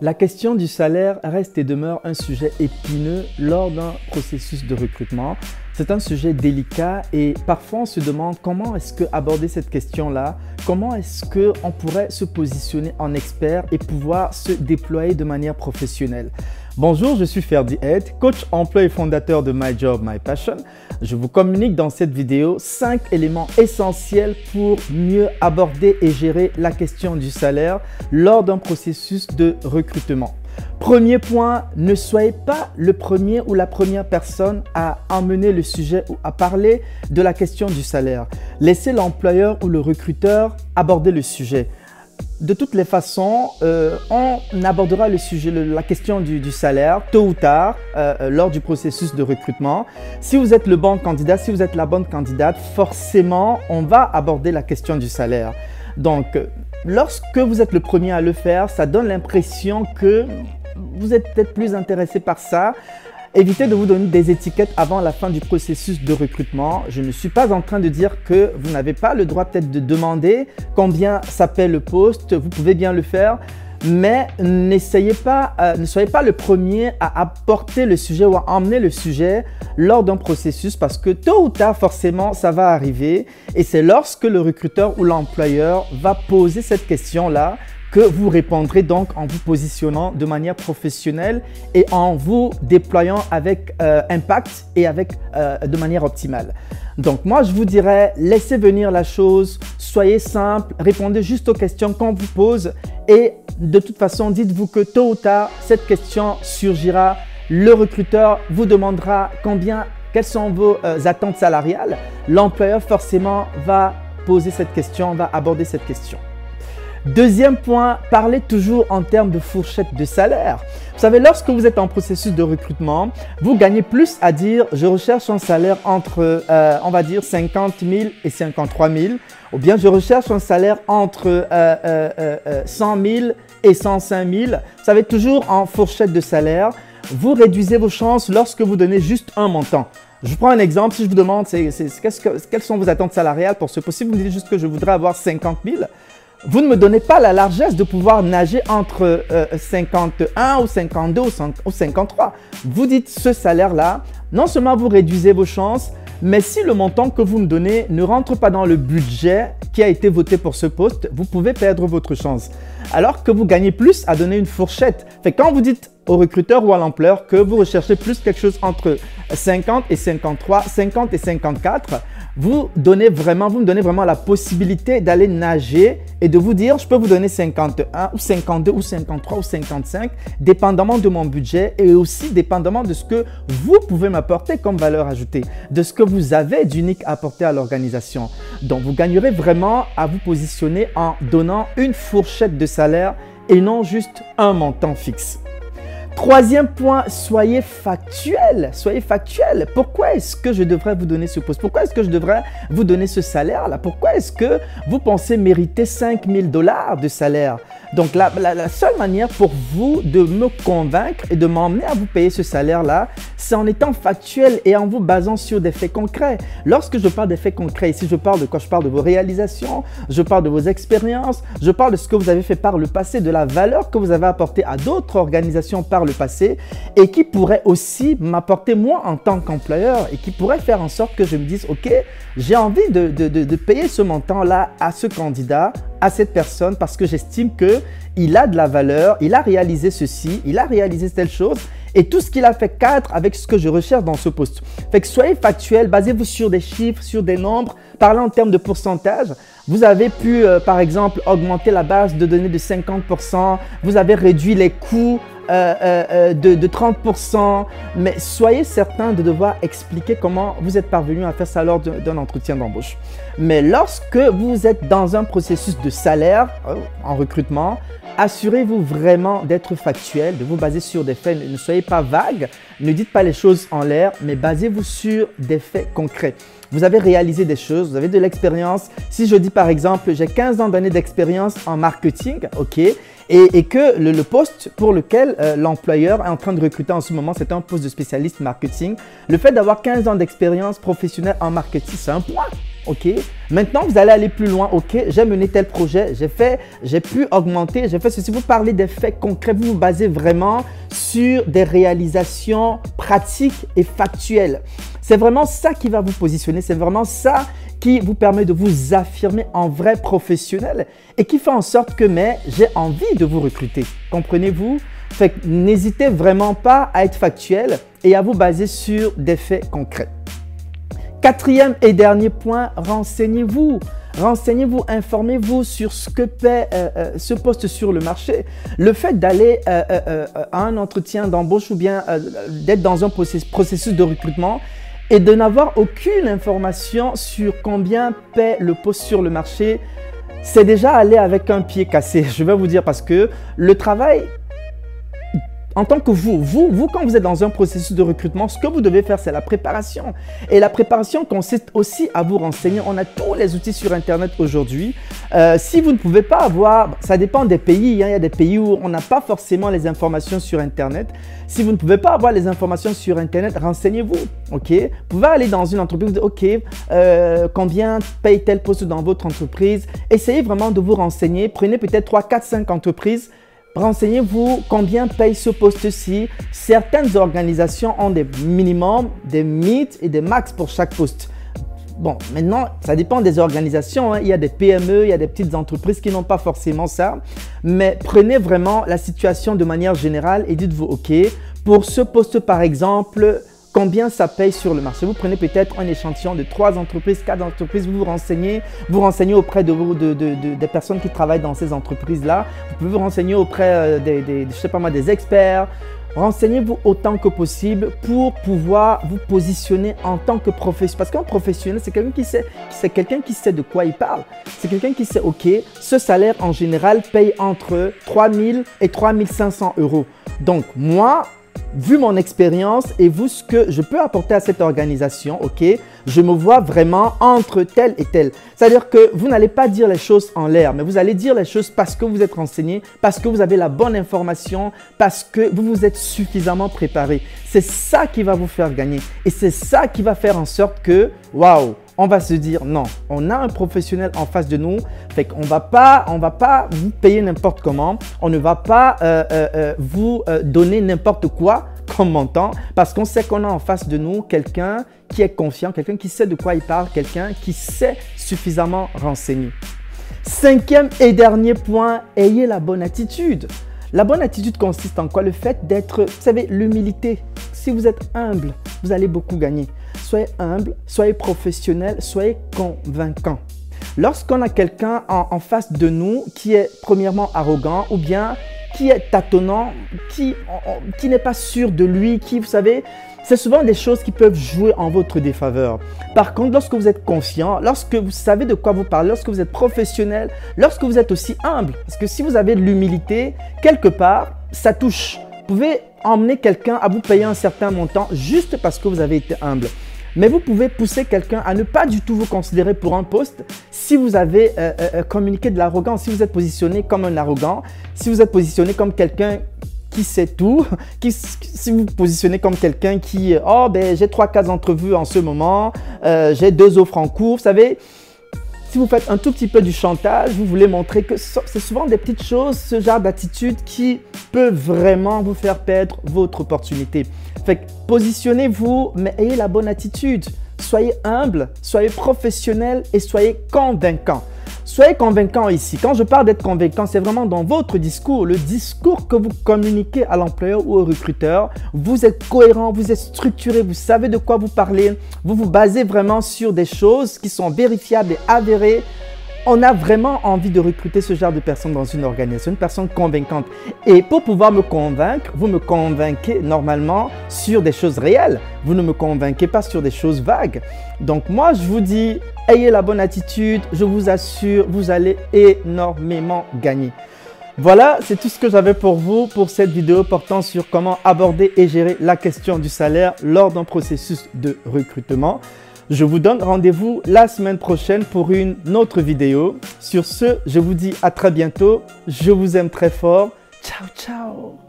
La question du salaire reste et demeure un sujet épineux lors d'un processus de recrutement. C'est un sujet délicat et parfois on se demande comment est-ce que aborder cette question-là, comment est-ce que on pourrait se positionner en expert et pouvoir se déployer de manière professionnelle? Bonjour, je suis Ferdi Ed, coach emploi et fondateur de My Job, My Passion. Je vous communique dans cette vidéo 5 éléments essentiels pour mieux aborder et gérer la question du salaire lors d'un processus de recrutement. Premier point, ne soyez pas le premier ou la première personne à emmener le sujet ou à parler de la question du salaire. Laissez l'employeur ou le recruteur aborder le sujet de toutes les façons, euh, on abordera le sujet, la question du, salaire tôt ou tard euh, euh, lors du processus de recrutement. Si vous êtes le bon candidat, si vous êtes la bonne candidate, forcément, on va aborder la question du salaire. Donc, lorsque vous êtes le premier à le faire, ça donne l'impression que vous êtes peut-être plus intéressé par ça. Évitez de vous donner des étiquettes avant la fin du processus de recrutement. Je ne suis pas en train de dire que vous n'avez pas le droit peut-être de demander combien s'appelle le poste. Vous pouvez bien le faire. Mais n'essayez pas, euh, ne soyez pas le premier à apporter le sujet ou à emmener le sujet lors d'un processus parce que tôt ou tard, forcément, ça va arriver. Et c'est lorsque le recruteur ou l'employeur va poser cette question-là que vous répondrez donc en vous positionnant de manière professionnelle et en vous déployant avec euh, impact et avec euh, de manière optimale. Donc moi je vous dirais laissez venir la chose, soyez simple, répondez juste aux questions qu'on vous pose et de toute façon dites-vous que tôt ou tard cette question surgira, le recruteur vous demandera combien quelles sont vos euh, attentes salariales, l'employeur forcément va poser cette question, va aborder cette question. Deuxième point, parlez toujours en termes de fourchette de salaire. Vous savez, lorsque vous êtes en processus de recrutement, vous gagnez plus à dire je recherche un salaire entre, euh, on va dire, 50 000 et 53 000, ou bien je recherche un salaire entre 100 euh, 000 euh, et 105 000. Vous savez, toujours en fourchette de salaire, vous réduisez vos chances lorsque vous donnez juste un montant. Je prends un exemple, si je vous demande quelles sont vos attentes salariales pour ce possible, vous me dites juste que je voudrais avoir 50 000 vous ne me donnez pas la largesse de pouvoir nager entre 51 euh, ou 52 ou 53. Vous dites ce salaire-là, non seulement vous réduisez vos chances, mais si le montant que vous me donnez ne rentre pas dans le budget qui a été voté pour ce poste, vous pouvez perdre votre chance. Alors que vous gagnez plus à donner une fourchette. Fait quand vous dites au recruteur ou à l'ampleur que vous recherchez plus quelque chose entre 50 et 53, 50 et 54, vous donnez vraiment, vous me donnez vraiment la possibilité d'aller nager et de vous dire, je peux vous donner 51 ou 52 ou 53 ou 55, dépendamment de mon budget et aussi dépendamment de ce que vous pouvez m'apporter comme valeur ajoutée, de ce que vous avez d'unique à apporter à l'organisation. Donc, vous gagnerez vraiment à vous positionner en donnant une fourchette de salaire et non juste un montant fixe. Troisième point, soyez factuel. Soyez factuel. Pourquoi est-ce que je devrais vous donner ce poste? Pourquoi est-ce que je devrais vous donner ce salaire-là? Pourquoi est-ce que vous pensez mériter 5000 dollars de salaire? Donc la, seule manière pour vous de me convaincre et de m'emmener à vous payer ce salaire-là, c'est en étant factuel et en vous basant sur des faits concrets. Lorsque je parle des faits concrets, ici je parle de quoi Je parle de vos réalisations, je parle de vos expériences, je parle de ce que vous avez fait par le passé, de la valeur que vous avez apportée à d'autres organisations par le passé et qui pourrait aussi m'apporter moi en tant qu'employeur et qui pourrait faire en sorte que je me dise, OK, j'ai envie de, de payer ce montant-là à ce candidat à cette personne parce que j'estime que il a de la valeur, il a réalisé ceci, il a réalisé telle chose et tout ce qu'il a fait cadre avec ce que je recherche dans ce poste. Fait que soyez factuel, basez-vous sur des chiffres, sur des nombres, parlez en termes de pourcentage. Vous avez pu, euh, par exemple, augmenter la base de données de 50%, vous avez réduit les coûts euh, euh, de, de, 30%, mais soyez certain de devoir expliquer comment vous êtes parvenu à faire ça lors d'un entretien d'embauche. Mais lorsque vous êtes dans un processus de salaire en recrutement, assurez-vous vraiment d'être factuel, de vous baser sur des faits. Ne soyez pas vague, ne dites pas les choses en l'air, mais basez-vous sur des faits concrets. Vous avez réalisé des choses, vous avez de l'expérience. Si je dis par exemple, j'ai 15 ans d'années d'expérience en marketing, ok, et, que le, poste pour lequel euh, l'employeur est en train de recruter en ce moment, c'est un poste de spécialiste marketing. Le fait d'avoir 15 ans d'expérience professionnelle en marketing, c'est un point. ok? Maintenant, vous allez aller plus loin, ok? J'ai mené tel projet, j'ai fait, j'ai pu augmenter, j'ai fait ceci. Vous parlez des faits concrets, vous vous basez vraiment sur des réalisations pratiques et factuelles. C'est vraiment ça qui va vous positionner, c'est vraiment ça qui vous permet de vous affirmer en vrai professionnel et qui fait en sorte que mais j'ai envie de vous recruter. Comprenez-vous? Fait n'hésitez vraiment pas à être factuel et à vous baser sur des faits concrets. Quatrième et dernier point, renseignez-vous. Renseignez-vous, informez-vous sur ce que paie euh, euh, ce poste sur le marché. Le fait d'aller euh, à un entretien d'embauche ou bien d'être dans un processus de recrutement et de n'avoir aucune information sur combien paie le poste sur le marché, c'est déjà aller avec un pied cassé. Je vais vous dire parce que le travail en tant que vous, vous, vous, quand vous êtes dans un processus de recrutement, ce que vous devez faire, c'est la préparation. Et la préparation consiste aussi à vous renseigner. On a tous les outils sur Internet aujourd'hui. Euh, si vous ne pouvez pas avoir, ça dépend des pays. Hein. il y a des pays où on n'a pas forcément les informations sur Internet. Si vous ne pouvez pas avoir les informations sur Internet, renseignez-vous. Ok, vous pouvez aller dans une entreprise, vous ok, euh, combien paye tel poste dans votre entreprise? Essayez vraiment de vous renseigner. Prenez peut-être 3, 4, 5 entreprises Renseignez-vous combien paye ce poste-ci. Certaines organisations ont des minimums, des mythes et des max pour chaque poste. Bon, maintenant, ça dépend des organisations. Hein. Il y a des PME, il y a des petites entreprises qui n'ont pas forcément ça. Mais prenez vraiment la situation de manière générale et dites-vous, OK, pour ce poste par exemple, combien ça paye sur le marché. Vous prenez peut-être un échantillon de trois entreprises, quatre entreprises, vous vous renseignez, vous renseignez auprès de, des personnes qui travaillent dans ces entreprises-là. Vous pouvez vous renseigner auprès euh, des, je sais pas moi, des experts. Renseignez-vous autant que possible pour pouvoir vous positionner en tant que professionnel. Parce qu'un professionnel, c'est quelqu'un qui sait, c'est quelqu'un qui sait de quoi il parle. C'est quelqu'un qui sait, OK, ce salaire en général paye entre 3000 et 3500 euros. Donc, moi, vu mon expérience et vu ce que je peux apporter à cette organisation, ok, je me vois vraiment entre tel et tel. C'est-à-dire que vous n'allez pas dire les choses en l'air, mais vous allez dire les choses parce que vous êtes renseigné, parce que vous avez la bonne information, parce que vous vous êtes suffisamment préparé. C'est ça qui va vous faire gagner et c'est ça qui va faire en sorte que, waouh, on va se dire non, on a un professionnel en face de nous, fait qu'on va pas, on va pas vous payer n'importe comment, on ne va pas euh, euh, euh, vous donner n'importe quoi comme montant, parce qu'on sait qu'on a en face de nous quelqu'un qui est confiant, quelqu'un qui sait de quoi il parle, quelqu'un qui sait suffisamment renseigner. Cinquième et dernier point, ayez la bonne attitude. La bonne attitude consiste en quoi? Le fait d'être, vous savez, l'humilité. Si vous êtes humble, vous allez beaucoup gagner soyez humble, soyez professionnel, soyez convaincant. Lorsqu'on a quelqu'un en, face de nous qui est premièrement arrogant ou bien qui est tâtonnant, qui, qui n'est pas sûr de lui, qui, vous savez, c'est souvent des choses qui peuvent jouer en votre défaveur. Par contre, lorsque vous êtes confiant, lorsque vous savez de quoi vous parlez, lorsque vous êtes professionnel, lorsque vous êtes aussi humble, parce que si vous avez de l'humilité, quelque part, ça touche. Vous pouvez emmener quelqu'un à vous payer un certain montant juste parce que vous avez été humble. Mais vous pouvez pousser quelqu'un à ne pas du tout vous considérer pour un poste si vous avez euh, euh, euh, communiqué de l'arrogance, si vous êtes positionné comme un arrogant, si vous êtes positionné comme quelqu'un qui sait tout, si vous vous positionnez comme quelqu'un qui, oh ben j'ai trois cases entrevues en ce moment, j'ai deux offres en cours, vous savez, si vous faites un tout petit peu du chantage, vous voulez montrer que c'est souvent des petites choses, ce genre d'attitude qui peut vraiment vous faire perdre votre opportunité. Positionnez-vous, mais ayez la bonne attitude. Soyez humble, soyez professionnel et soyez convaincant. Soyez convaincant ici. Quand je parle d'être convaincant, c'est vraiment dans votre discours, le discours que vous communiquez à l'employeur ou au recruteur. Vous êtes cohérent, vous êtes structuré, vous savez de quoi vous parlez. Vous vous basez vraiment sur des choses qui sont vérifiables et avérées on a vraiment envie de recruter ce genre de personne dans une organisation, une personne convaincante. Et pour pouvoir me convaincre, vous me convainquez normalement sur des choses réelles. Vous ne me convainquez pas sur des choses vagues. Donc moi, je vous dis, ayez la bonne attitude. Je vous assure, vous allez énormément gagner. Voilà, c'est tout ce que j'avais pour vous pour cette vidéo portant sur comment aborder et gérer la question du salaire lors d'un processus de recrutement. Je vous donne rendez-vous la semaine prochaine pour une autre vidéo. Sur ce, je vous dis à très bientôt. Je vous aime très fort. Ciao, ciao